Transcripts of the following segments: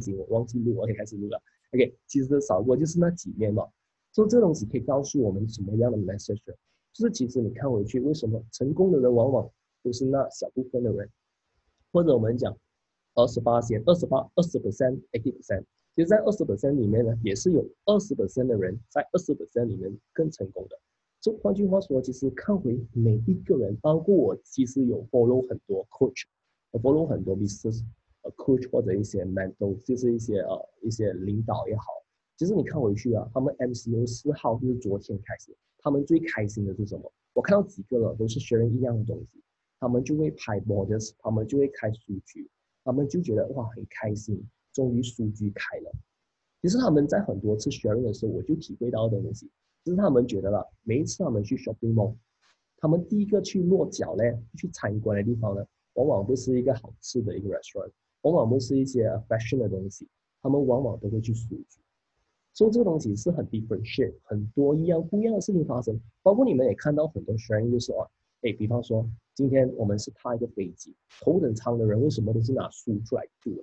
经我忘记录，OK 开始录了，OK 其实扫过就是那几面嘛，所以这东西可以告诉我们什么样的 message，就是其实你看回去，为什么成功的人往往都是那小部分的人，或者我们讲二十八线、二十八、二十 percent，eighty percent，其实在二十 percent 里面呢，也是有二十 percent 的人在二十 percent 里面更成功的。就换句话说，其实看回每一个人，包括我，其实有 follow 很多 coach，我 follow 很多 business。Coach 或者一些 mentor，就是一些呃一些领导也好，其实你看回去啊，他们 MCO 四号就是昨天开始，他们最开心的是什么？我看到几个了，都是学人一样的东西，他们就会拍 models，他们就会开数据，他们就觉得哇很开心，终于数据开了。其实他们在很多次 sharing 的时候，我就体会到的东西，就是他们觉得了，每一次他们去 shopping mall，他们第一个去落脚呢，去参观的地方呢，往往不是一个好吃的一个 restaurant。往往不是一些 fashion 的东西，他们往往都会去数据，所以这个东西是很 different，很多一样不一样的事情发生。包括你们也看到很多 sharing，就是哦，哎，比方说今天我们是踏一个飞机，头等舱的人为什么都是拿书出来读的？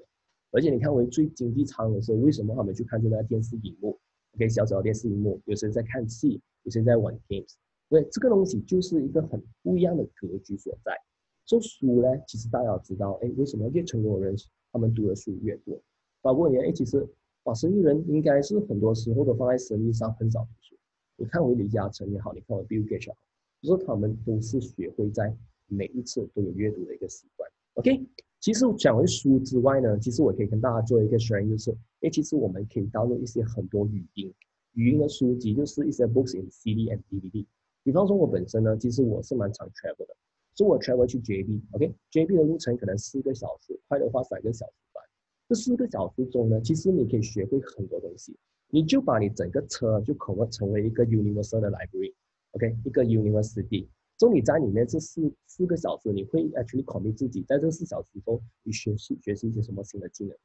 而且你看为最经济舱的时候，为什么他们去看这个电视荧幕？OK，小小的电视荧幕，有些人在看戏，有些人在玩 games。对，这个东西就是一个很不一样的格局所在。做书呢，其实大家知道，哎，为什么越成功的人，他们读的书越多？包括你，哎，其实，哇，生意人应该是很多时候都放在生意上，很少读书。你看我李嘉诚也好，你看我 Bill Gates 也好，就是他们都是学会在每一次都有阅读的一个习惯。OK，其实讲完书之外呢，其实我可以跟大家做一个 sharing，就是，哎，其实我们可以导入一些很多语音，语音的书籍，就是一些 books in CD and DVD。比方说，我本身呢，其实我是蛮常 travel 的。所以我 travel 去 JB，OK，JB 的路程可能四个小时，快的话三个小时吧。这四个小时中呢，其实你可以学会很多东西。你就把你整个车就可能成为一个 universal 的 library，OK，一个 university。所以你在里面这四四个小时，你会 actually 考虑自己在这四小时中，你学习学习一些什么新的技能。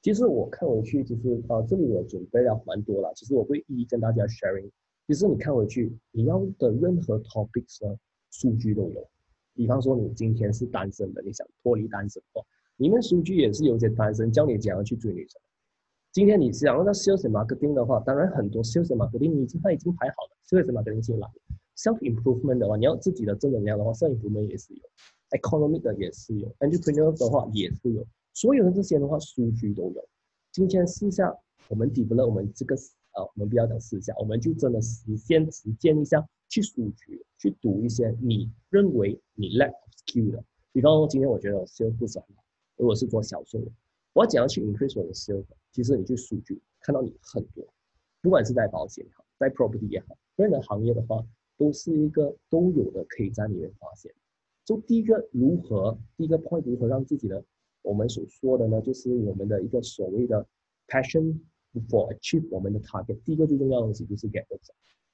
其实我看回去，其实啊，这里我准备了蛮多了。其实我会一一跟大家 sharing。其实你看回去，你要的任何 topics 呢，数据都有。比方说，你今天是单身的，你想脱离单身的话，里面数据也是有些单身教你怎样去追女生。今天你想要在 sales marketing 的话，当然很多 sales marketing 已经他已经排好了，sales marketing 进来。self improvement 的话，你要自己的正能量的话，self improvement 也是有，economic 的也是有，entrepreneur 的话也是有，所有的这些的话，数据都有。今天试下我们 develop 我们这个呃，我们不要讲试下，我们就真的实现实践一下。去数据，去读一些你认为你 lack of skill 的，比方说今天我觉得我 sales 不是很好，如果是做销售的，我要怎样去 increase 我的 sales？其实你去数据看到你很多，不管是在保险也好，在 property 也好，任何行业的话，都是一个都有的可以在里面发现。就第一个如何，第一个 point 如何让自己的，我们所说的呢，就是我们的一个所谓的 passion for achieve 我们的 target。第一个最重要的东西就是 get the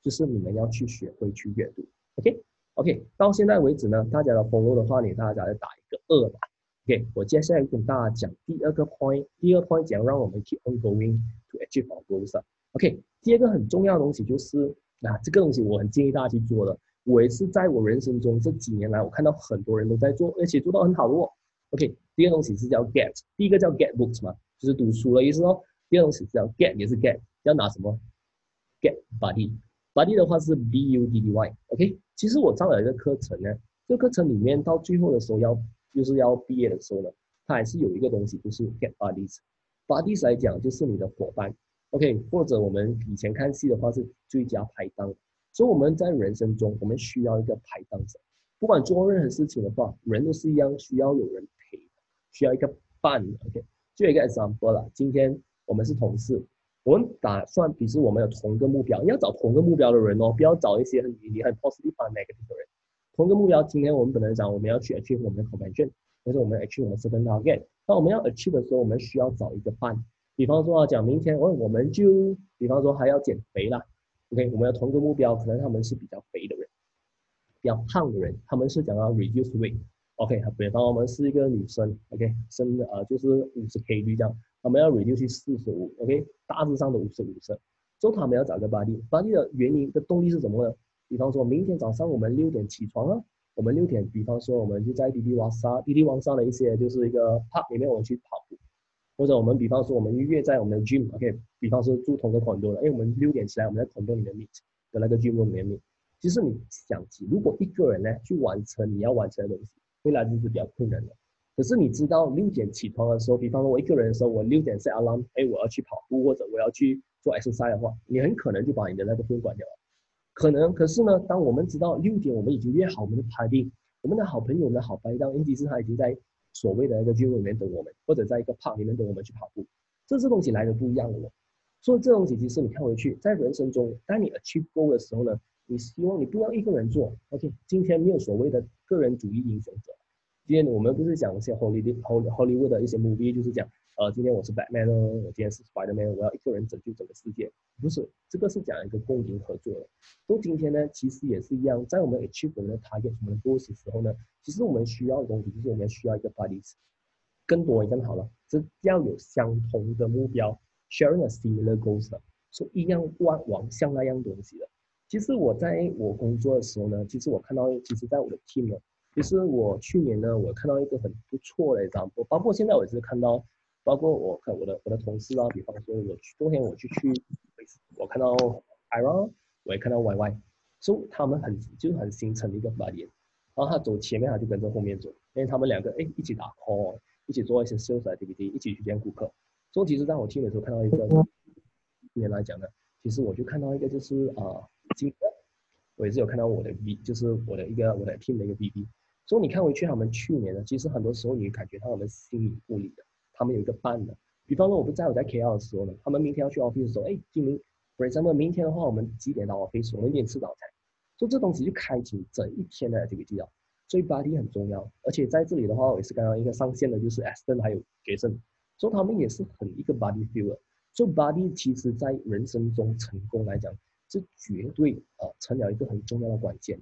就是你们要去学会去阅读，OK，OK，到现在为止呢，大家的 follow 的话，你大家再打一个二吧，OK，我接下来跟大家讲第二个 point，第二个 point 讲让我们 keep on going to achieve our goals，OK，第二个很重要的东西就是啊，这个东西我很建议大家去做的，我也是在我人生中这几年来，我看到很多人都在做，而且做到很好的哦，OK，第二个东西是叫 get，第一个叫 get books 嘛，就是读书的意思哦，第二个东西是叫 get，也是 get，要拿什么？get body。Body 的话是 B U D D Y，OK。其实我上了一个课程呢，这个课程里面到最后的时候要就是要毕业的时候呢，它还是有一个东西，就是 Get Buddies。Buddies 来讲就是你的伙伴，OK。或者我们以前看戏的话是最佳拍档。所以我们在人生中，我们需要一个拍档者。不管做任何事情的话，人都是一样，需要有人陪，需要一个伴，OK。就一个 example 了，今天我们是同事。我们打算，比如我们有同一个目标，你要找同一个目标的人哦，不要找一些很你很 positive 和 negative 的人。同一个目标，今天我们本来讲我们要去 achieve 我们的 convention，或者我们 achieve 我们 certain target。那我们要 achieve 的时候，我们需要找一个伴。比方说啊讲明天，我我们就，比方说还要减肥啦。OK，我们要同一个目标，可能他们是比较肥的人，比较胖的人，他们是讲要 reduce weight。OK，比方我们是一个女生，OK，生的呃就是五十 kg 这样。我们要 reduce 四十五，OK，大致上的五十五升。所以他们要找个 body，body 的原因的动力是什么呢？比方说明天早上我们六点起床啊，我们六点，比方说我们就在滴滴网上，滴滴网上的一些就是一个 park 里面我们去跑步。或者我们比方说我们约在我们的 gym，OK，比方说住同个 condo 的，因为我们六点起来我们在 condo 里面 meet 的那个 gym 里面 meet。其实你想起，如果一个人呢去完成你要完成的东西，未来日子比较困难的。可是你知道六点起床的时候，比方说我一个人的时候，我六点 set alarm，哎，我要去跑步或者我要去做 exercise 的话，你很可能就把你的那个 phone 关掉了。可能，可是呢，当我们知道六点我们已经约好我们的 party，我们的好朋友、我们的好拍档 Andy 是他已经在所谓的那个 gym 里面等我们，或者在一个 park 里面等我们去跑步，这些东西来的不一样了。所以这东西其实你看回去，在人生中，当你 achieve goal 的时候呢？你希望你不要一个人做，OK？今天没有所谓的个人主义英雄者。今天我们不是讲一些 Hollywood、Hollywood 的一些 movie，就是讲，呃，今天我是 Batman 哦，我今天是 Spiderman，我要一个人拯救整个世界。不是，这个是讲一个共赢合作的。都今天呢，其实也是一样，在我们 achieve 我们的 target、我们的 goals 时候呢，其实我们需要的东西就是我们需要一个 buddies，更多也更好了，这要有相同的目标，sharing a similar goals 的，说一样往往向那样东西的。其实我在我工作的时候呢，其实我看到，其实在我的 team 呢，其实我去年呢，我看到一个很不错的一张，包括现在我也是看到，包括我看我的我的同事啊，比方说我去昨天我去去，我看到 Ira，我也看到 YY，所以他们很就是很形成一个 body，然后他走前面，他就跟着后面走，因为他们两个哎一起打 call，一起做一些 sales IBD 一起去见顾客，所以其实在我听的时候看到一个，今年来讲呢，其实我就看到一个就是啊。今我也是有看到我的 V，就是我的一个我的 team 的一个 BB。所以你看回去他们去年呢，其实很多时候你感觉到他们心里不理的，他们有一个伴的。比方说我不在我在 KL 的时候呢，他们明天要去 office 的时候，哎，今明，for example，明天的话我们几点到 office？我们一点吃早餐。所以这东西就开启整一天的这个计划。所以 body 很重要。而且在这里的话，我也是刚刚一个上线的，就是 Aston 还有 Jason，所以他们也是很一个 body feel。所以 body 其实在人生中成功来讲。是绝对呃成了一个很重要的关键，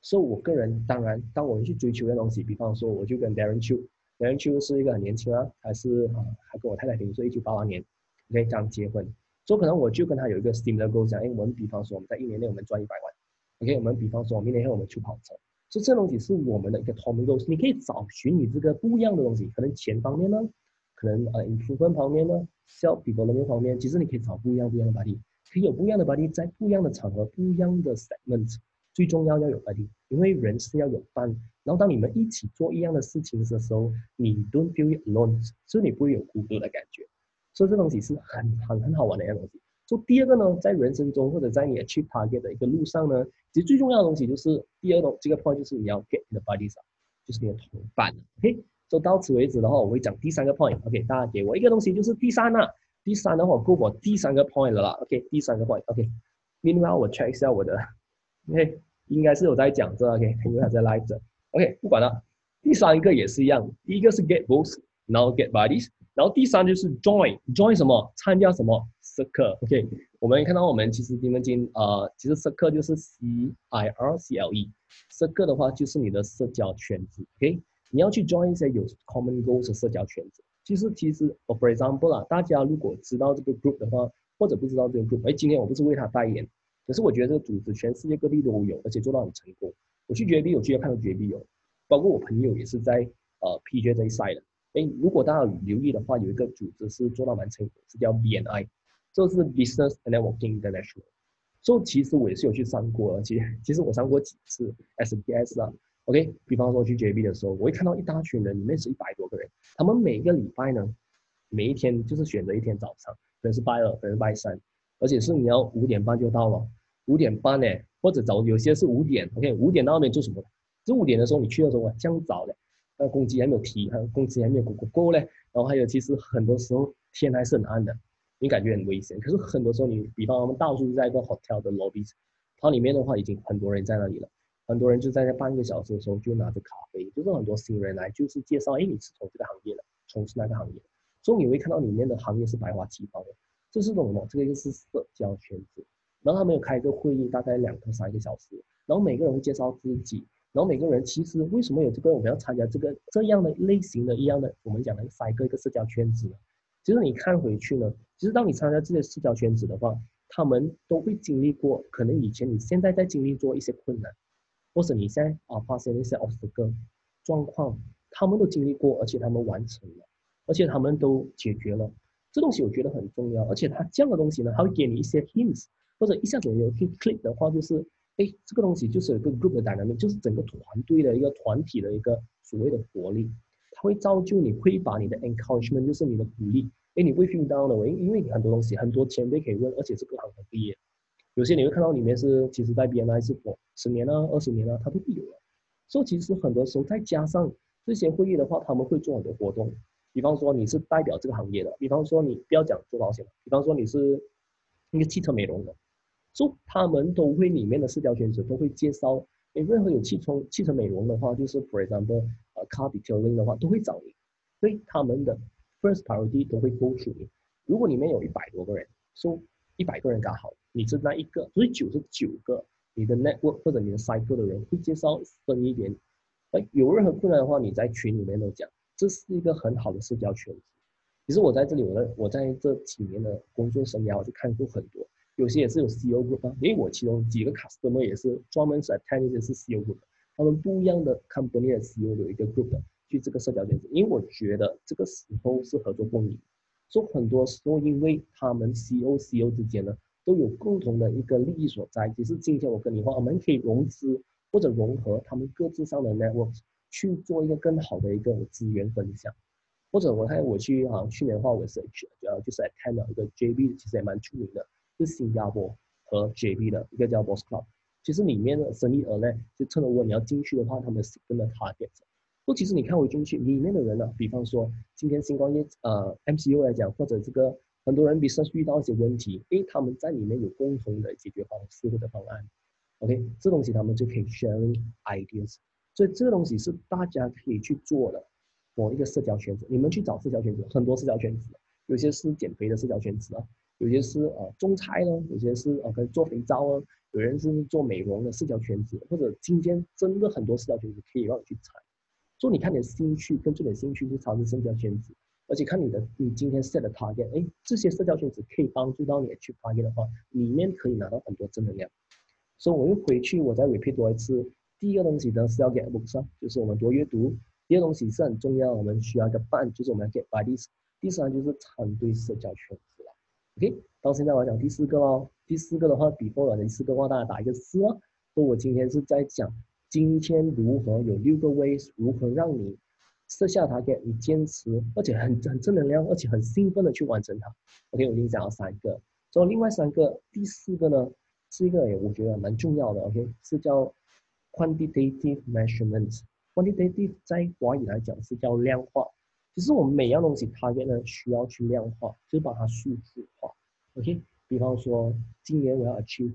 所以我个人当然，当我们去追求的东西，比方说我就跟 Darren Chu，Darren Chu 是一个很年轻啊，还是啊还跟我太太平说一九八八年，OK 刚结婚，所以可能我就跟他有一个 similar goal，讲，哎，我们比方说我们在一年内我们赚一百万，OK，我们比方说明年后我们去跑车，所以这东西是我们的一个 common goal，你可以找寻你这个不一样的东西，可能钱方面呢，可能呃，input 分方面呢，self development 方面，其实你可以找不一样不一样的 body。可以有不一样的 body，在不一样的场合、不一样的 segment，最重要要有 body，因为人是要有伴。然后当你们一起做一样的事情的时候，你 don't feel alone，所以你不会有孤独的感觉。所以这东西是很很很好玩的一样东西。所以第二个呢，在人生中或者在你的 achieve target 的一个路上呢，其实最重要的东西就是第二个这个 point 就是你要 get 你的 body 上，就是你的同伴。OK，就到此为止的话，我会讲第三个 point。OK，大家给我一个东西，就是第三呢。第三的话，够我第三个 point 了啦。OK，第三个 point。OK，另外我 check 一下我的，OK，应该是有在讲这 OK，因为他在 live 着。OK，不管了。第三个也是一样，第一个是 get both，然后 get bodies，然后第三就是 join，join 什么？参加什么？circle。OK，我们看到我们其实你们今呃，其实 circle 就是 C I R C L E，circle 的话就是你的社交圈子。OK，你要去 join 一些有 common goals 的社交圈子。其实，其实，for example 啦，大家如果知道这个 group 的话，或者不知道这个 group，哎，今天我不是为他代言，可是我觉得这个组织全世界各地都有，而且做到很成功。我去绝壁有去看到绝壁有，包括我朋友也是在呃 PJ 这一 side 的。哎，如果大家有留意的话，有一个组织是做到蛮成功，是叫 BNI，这是 Business Networking International。所以其实我也是有去上过，而且其实我上过几次 SPS 啊。OK，比方说去 JB 的时候，我会看到一大群人，里面是一百多个人。他们每个礼拜呢，每一天就是选择一天早上，可能是拜二，可能是拜三，而且是你要五点半就到了。五点半呢，或者早有些是五点。OK，五点到那边做什么？十五点的时候你去的时候，这样早的，那工资还没有提，还工资还没有过过够嘞。然后还有，其实很多时候天还是很暗的，你感觉很危险。可是很多时候你，比方我们到处在一个 hotel 的 lobby，它里面的话已经很多人在那里了。很多人就在那半个小时的时候就拿着咖啡，就是很多新人来，就是介绍，哎，你是从这个行业的，从事那个行业，所以你会看到里面的行业是百花齐放的，这是什么？这个就是社交圈子。然后他们有开一个会议，大概两到三个小时，然后每个人会介绍自己，然后每个人其实为什么有这个我们要参加这个这样的类型的一样的，我们讲的三个一个社交圈子？其实你看回去呢，其实当你参加这些社交圈子的话，他们都会经历过，可能以前你现在在经历做一些困难。或者你现在啊发生一些 obstacle 状况，他们都经历过，而且他们完成了。而且他们都解决了。这东西我觉得很重要，而且他这样的东西呢，他会给你一些 hints，或者一下子有 hit click 的话，就是哎，这个东西就是有个 group 的 dynamic，就是整个团队的一个团体的一个所谓的活力，它会造就你会把你的 encouragement，就是你的鼓励，哎，你会 feel down 的，因因为你很多东西很多前辈可以问，而且是各行各业，有些你会看到里面是其实在 BNI 是否十年啊、二十年啊，它都会有了。所以其实很多时候再加上这些会议的话，他们会做很多活动。比方说你是代表这个行业的，比方说你不要讲做保险比方说你是那个汽车美容的，所以他们都会里面的社交圈子都会介绍。诶，任何有汽车汽车美容的话，就是 for example，呃，car detailing 的话，都会找你。所以他们的 first priority 都会 go to 你。如果里面有一百多个人，说一百个人刚好你是那一个，所以九十九个。你的 network 或者你的 cycle 的人会介绍深一点，哎，有任何困难的话，你在群里面都讲，这是一个很好的社交圈子。其实我在这里，我在我在这几年的工作生涯，我就看过很多，有些也是有 C.O.Group 啊，因为我其中几个 customer 也是专门是 attend 些是 C.O.Group，他们不一样的 company 的 C.O 有一个 group 去这个社交圈子，因为我觉得这个时候是合作共赢，所以很多时候因为他们 C.O.C.O 之间呢。都有共同的一个利益所在。其实今天我跟你话，我们可以融资或者融合他们各自上的 networks 去做一个更好的一个资源分享。或者我看我去好像，去年的话我是呃就是 attend 了一个 JB，其实也蛮出名的，是新加坡和 JB 的一个叫 Boss Club。其实里面的生意额呢，就趁着我你要进去的话，他们是跟着 target。不，其实你看我进去里面的人呢，比方说今天新光业呃 MCU 来讲，或者这个。很多人比如遇到一些问题，诶，他们在里面有共同的解决方式或者方案，OK，这东西他们就可以 sharing ideas，所以这个东西是大家可以去做的，某一个社交圈子，你们去找社交圈子，很多社交圈子，有些是减肥的社交圈子啊，有些是呃种菜呢，有些是呃可以做肥皂啊，有人是做美容的社交圈子，或者今天真的很多社交圈子可以让你去踩，所以你看你的兴趣跟这点兴趣去尝试社交圈子。而且看你的，你今天 set 的 target，哎，这些社交圈子可以帮助到你去 target 的话，里面可以拿到很多正能量。所以我又回去，我再 repeat 多一次。第一个东西呢是要 get books，就是我们多阅读。第二东西是很重要，我们需要一个伴，就是我们要 get buddies。第三就是团队社交圈。OK，到现在我讲第四个喽。第四个的话，before 的第四个话，大家打一个四哦。说我今天是在讲今天如何有六个 ways，如何让你。设下它给你坚持，而且很很正能量，而且很兴奋的去完成它。OK，我已经讲了三个，所以另外三个，第四个呢是一个我觉得蛮重要的。OK，是叫 quantitative measurement。quantitative 在华语来讲是叫量化，只是我们每样东西 target 呢需要去量化，就是把它数字化。OK，比方说今年我要 achieve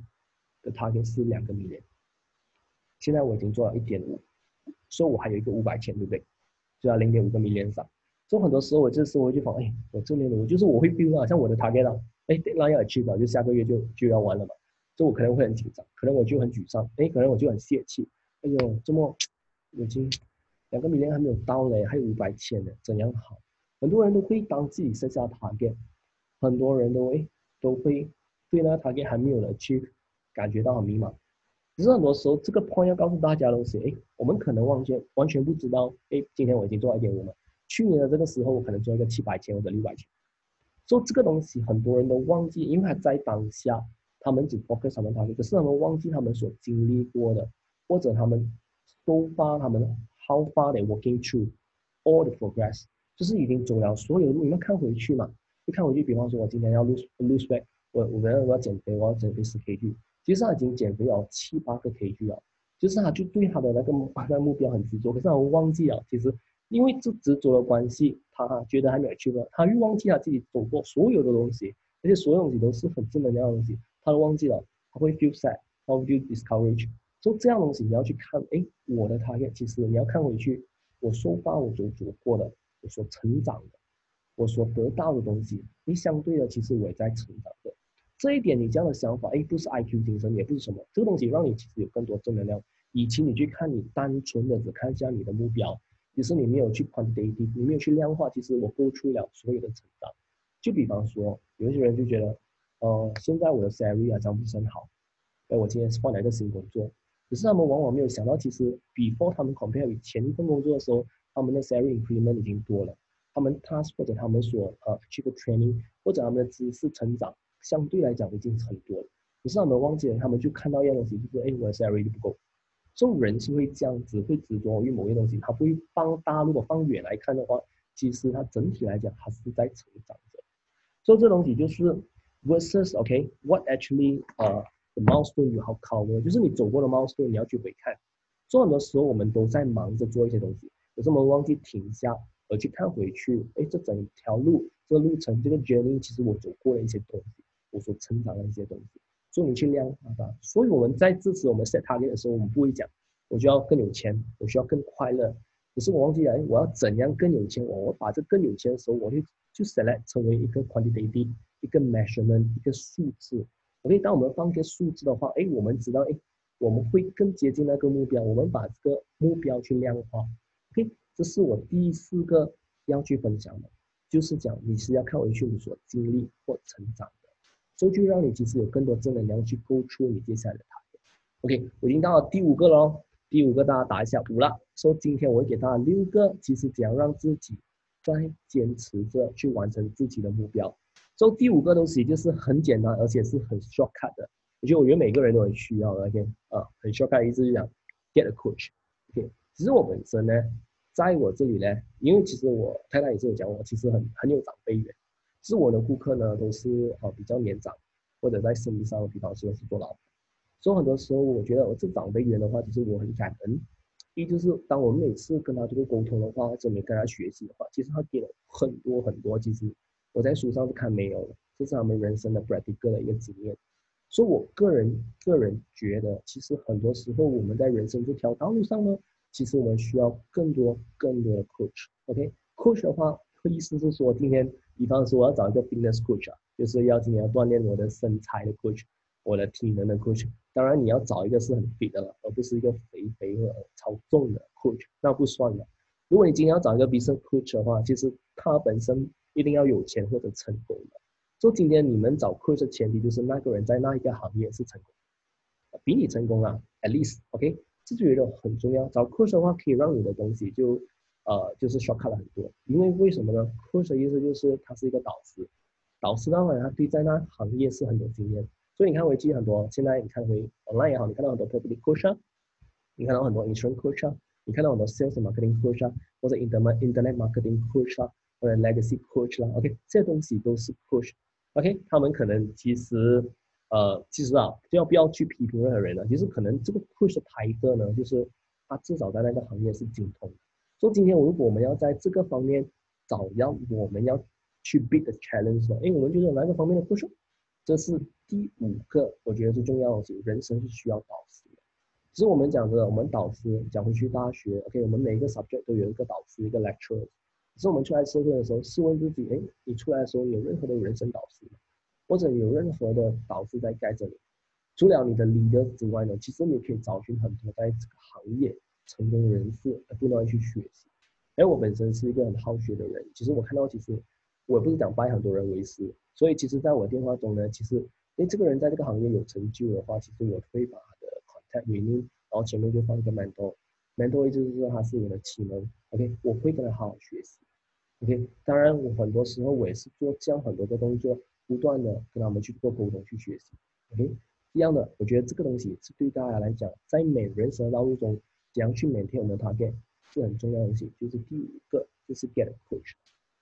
的 target 是两个米连现在我已经做了一点五，所以我还有一个五百千，对不对？就要零点五个 million 上，所以很多时候我这时候我就放，哎，我这边的我就是我会 feel 啊，像我的 target 啊，哎，那要 achieve 了，就下个月就就要完了嘛，所以我可能会很紧张，可能我就很沮丧，哎，可能我就很泄气，哎呦，这么已经两个米连还没有到嘞，还有五百千呢，怎样好？很多人都会当自己设下 target，很多人都哎都会对那个 target 还没有 achieve 感觉到很迷茫。其实很多时候，这个 point 要告诉大家的东西，哎，我们可能忘记，完全不知道，哎，今天我已经做了一点五了，去年的这个时候，我可能做一个七百千或者六百千，所以这个东西很多人都忘记，因为他在当下，他们只 focus 他们他可是他们忘记他们所经历过的，或者他们 so far 他们 how far they working through all the progress，就是已经走了所有路，你们看回去嘛，就看回去，比方说我今天要 lose lose weight，我我要我要减肥，我要减肥十 kg。其实他已经减肥了七八个 kg 了，就是他就对他的那个那 目标很执着，可是他忘记了，其实因为这执着的关系，他觉得还没有去过，他又忘记他自己走过所有的东西，而且所有东西都是很正能量的东西，他都忘记了，他会 feel sad，他会 feel discouraged。所以这样东西你要去看，哎，我的 target 其实你要看回去，我收发我所走过的，我所成长的，我所得到的东西，你相对的其实我也在成长的。这一点，你这样的想法，哎，不是 I Q 精神，也不是什么，这个东西让你其实有更多正能量。以前你去看，你单纯的只看一下你的目标，其实你没有去 quantitative，你没有去量化，其实我付出了所有的成长。就比方说，有一些人就觉得，呃，现在我的 salary 啊，涨不是很好，哎，我今天换了一个新工作，可是他们往往没有想到，其实 before 他们 compare 与前一份工作的时候，他们的 salary increment 已经多了。他们 task 或者他们所呃去个 training 或者他们的知识成长相对来讲已经很多了，可是他们忘记了，他们就看到一样东西，就是哎，我的 salary 不够。这种人是会这样子，会执着于某些东西，他不会放大。如果放远来看的话，其实他整体来讲，他是在成长着。所以这东西就是 versus OK，what actually 呃 milestone you have covered，就是你走过的 milestone，你要去回看。所以很多时候我们都在忙着做一些东西，可是我们忘记停下，而去看回去，哎，这整条路，这个路程，这个 journey，其实我走过了一些东西，我所成长的一些东西。所以你去量化它，所以我们在支持我们 set target 的时候，我们不会讲我就要更有钱，我需要更快乐。可是我忘记了，我要怎样更有钱？我我把这更有钱的时候，我就就 select 成为一个 quantity，一个 measurement，一个数字。OK，当我们放一个数字的话，哎，我们知道，哎，我们会更接近那个目标。我们把这个目标去量化。OK，这是我第四个要去分享的，就是讲你是要看回去你所经历或成长的。所以就让你其实有更多正能量去勾出你接下来的塔。OK，我已经到了第五个喽。第五个大家打一下五了。说今天我会给大家六个，其实怎样让自己在坚持着去完成自己的目标。所以第五个东西就是很简单，而且是很 shortcut 的。我觉得我觉得每个人都很需要的。OK，啊，很 shortcut 的意思就讲 get a coach。OK，其实我本身呢，在我这里呢，因为其实我太太也是有讲我，其实很很有长辈缘。是我的顾客呢，都是呃比较年长，或者在生意上，比方说是做老板。所以很多时候，我觉得我这长辈缘的话，其实我很感恩。一就是当我每次跟他这个沟通的话，或者跟他学习的话，其实他给了很多很多，其实我在书上是看没有的，这是他们人生的 practical 的一个经验。所以我个人个人觉得，其实很多时候我们在人生这条道路上呢，其实我们需要更多更多的 coach。OK，coach 的话，意思是说今天。比方说，我要找一个 fitness coach 啊，就是要今天要锻炼我的身材的 coach，我的体能的 coach。当然，你要找一个是很 fit 的了，而不是一个肥肥的、超重的 coach，那不算的。如果你今天要找一个 business coach 的话，其实他本身一定要有钱或者成功的。所以今天你们找 coach 的前提就是那个人在那一个行业是成功，比你成功啊，at least，OK，这就觉得很重要。找 coach 的话，可以让你的东西就。呃，就是 shock 了很多，因为为什么呢？coach 的意思就是他是一个导师，导师的话，他对在那行业是很有经验，所以你看回去很多，现在你看回 online 也好，你看到很多 public coach，你看到很多 insurance coach，你看到很多 sales marketing coach，或者 internet internet marketing coach，或者 legacy coach 啦，OK，这些东西都是 coach，OK，他们可能其实，呃，其实啊，就要不要去批评任何人呢？其实可能这个 coach 的牌个呢，就是他至少在那个行业是精通。所以今天，如果我们要在这个方面找要我们要去 beat 的 challenge 的，因为我们就是哪个方面的故事，这是第五个，我觉得最重要的是，人生是需要导师的。其实我们讲的，我们导师讲回去大学，OK，我们每一个 subject 都有一个导师，一个 lecturer。可是我们出来社会的时候，试问自己，哎，你出来的时候有任何的人生导师吗？或者有任何的导师在盖着你？除了你的礼德之外呢，其实你可以找寻很多在这个行业。成功人士不断去学习，哎，我本身是一个很好学的人。其实我看到，其实我不是讲拜很多人为师，所以其实在我电话中呢，其实哎，这个人在这个行业有成就的话，其实我会把他的 contact name，然后前面就放一个 mentor，mentor 意思就是说他是我的启蒙，OK，我会跟他好好学习，OK。当然，我很多时候我也是做这样很多的动作，不断的跟他们去做沟通去学习，OK。一样的，我觉得这个东西是对大家来讲，在每人生的道路中。怎样去 maintain 我们的 target 是很重要的东西，就是第五个就是 get coach。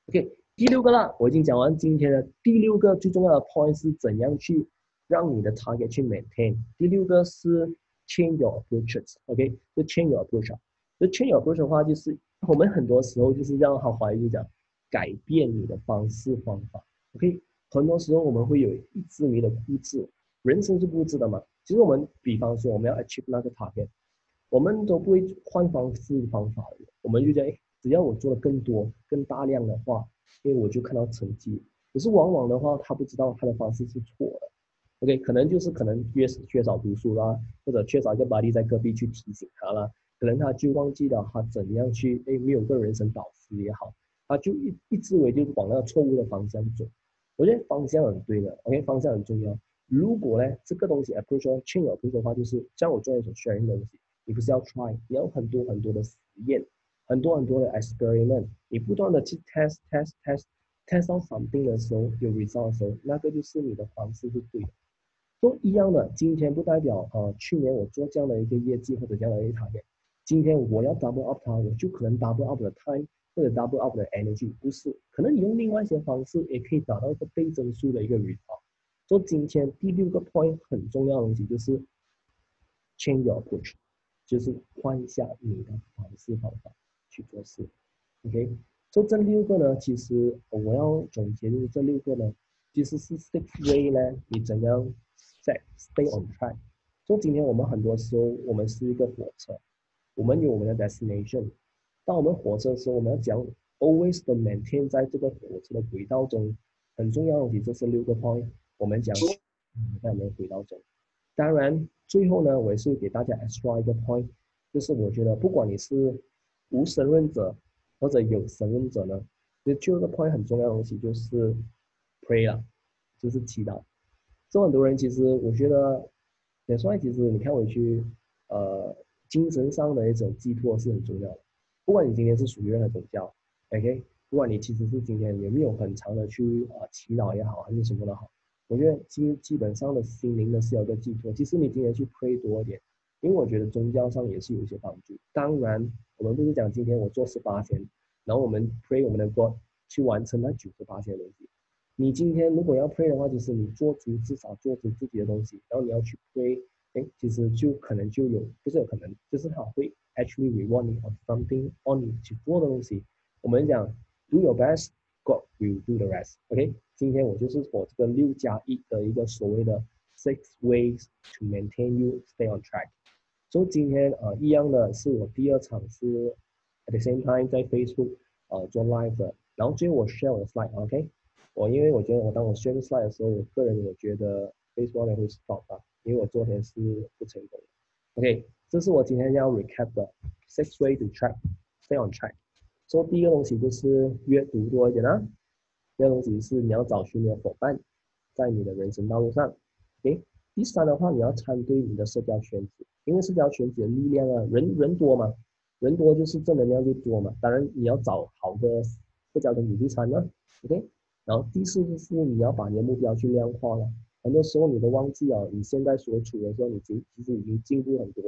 OK，第六个啦，我已经讲完今天的第六个最重要的 point 是怎样去让你的 target 去 maintain。第六个是 change your approaches。OK，就 change your approach。就 change your approach 的话，就是我们很多时候就是让他怀疑就讲改变你的方式方法。OK，很多时候我们会有一直迷的固执，人生是固执的嘛。其实我们比方说我们要 achieve 那个 target。我们都不会换方式方法，我们就讲，哎，只要我做的更多、更大量的话，因为我就看到成绩。可是往往的话，他不知道他的方式是错的。OK，可能就是可能缺缺少读书啦，或者缺少一个 body 在隔壁去提醒他啦，可能他就忘记了他怎样去，哎，没有个人生导师也好，他就一一直为就是往那个错误的方向走。我觉得方向很对的，OK，方向很重要。如果呢，这个东西，比如说 change 的话，就是像我做一种 sharing 的东西。你不是要 try，你要很多很多的实验很多很多的 experiment，你不断的去 test test test test 到 something 的时候有 result 的时候，那个就是你的方式是对的。都一样的，今天不代表呃去年我做这样的一个业绩或者这样的一个塔业，今天我要 double up 它，我就可能 double up 的 time 或者 double up 的 energy，不是，可能你用另外一些方式也可以达到一个倍增速的一个 result。所以今天第六个 point 很重要的东西就是 change your approach，就是换一下你的方式方法去做事。OK，所以这六个呢，其实我要总结就是这六个呢，其实是 six way 呢，你怎样？在 stay on track。所以今天我们很多时候，我们是一个火车，我们有我们的 destination。当我们火车的时候，我们要讲 always 的 maintain 在这个火车的轨道中。很重要的东西，这是六个 point。我们讲在我们轨道中。当然，最后呢，我也是给大家 extra 一个 point，就是我觉得不管你是无神论者或者有神论者呢，其实最后一个 point 很重要的东西就是 pray 啊，就是祈祷。这很多人其实，我觉得也算，其实你看回去，呃，精神上的一种寄托是很重要的。不管你今天是属于任何宗教，OK，不管你其实是今天有没有很长的去啊祈祷也好，还是什么的好，我觉得基基本上的心灵呢是有个寄托。其实你今天去 pray 多一点，因为我觉得宗教上也是有一些帮助。当然，我们不是讲今天我做十八天，然后我们 pray 我们的 God 去完成那九十八天的东西。你今天如果要 pray 的话，就是你做足至少做足自己的东西，然后你要去 pray，哎，其实就可能就有，不是有可能，就是他会 actually reward you of something on 你去做的东西。我们讲 do your best，God will do the rest。OK，今天我就是我这个六加一的一个所谓的 six ways to maintain you stay on track。所以今天呃一样的是我第二场是 at the same time 在 Facebook 呃做 live 的，然后最后我 share 我的 slide，OK。我因为我觉得我当我 share slide 的时候，我个人我觉得 Facebook 会 stop 啊， 因为我昨天是不成功的。OK，这是我今天要 recap 的 six way to track，stay on track。所以第一个东西就是阅读多一点啊，第二个东西是你要找寻你的伙伴，在你的人生道路上。OK，第三的话你要参对你的社交圈子，因为社交圈子的力量啊，人人多嘛，人多就是正能量就多嘛。当然你要找好的社交的子去参呢。OK。然后第四就是你要把你的目标去量化了，很多时候你都忘记了你现在所处的时候，你其其实已经进步很多，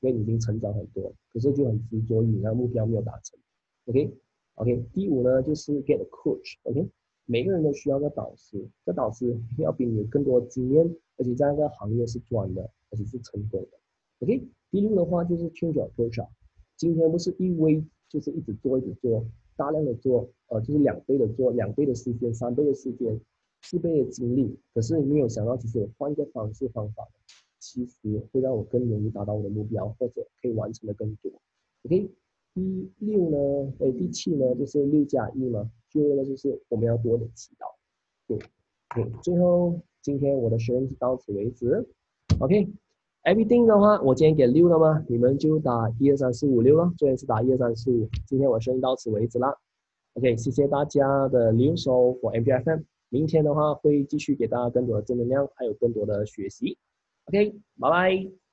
因为你已经成长很多，可是就很执着于你那目标没有达成。OK，OK，第五呢就是 get a coach，OK，每个人都需要个导师，这导师要比你有更多经验，而且在那个行业是专的，而且是成功的。OK，第六的话就是 change approach 今天不是一微，就是一直做一直做。大量的做，呃，就是两倍的做，两倍的时间，三倍的时间，自卑的经历。可是没有想到，其实我换一个方式方法，其实会让我更容易达到我的目标，或者可以完成的更多。OK，第六呢，哎，第七呢，就是六加一嘛。最后呢，就是我们要多点祈祷。对，对，最后今天我的学员就到此为止。OK。Everything 的话，我今天给六了吗？你们就打一二三四五六了。昨天是打一二三四五，今天我声音到此为止啦。OK，谢谢大家的留守 for MPFM。明天的话会继续给大家更多的正能量，还有更多的学习。OK，拜拜。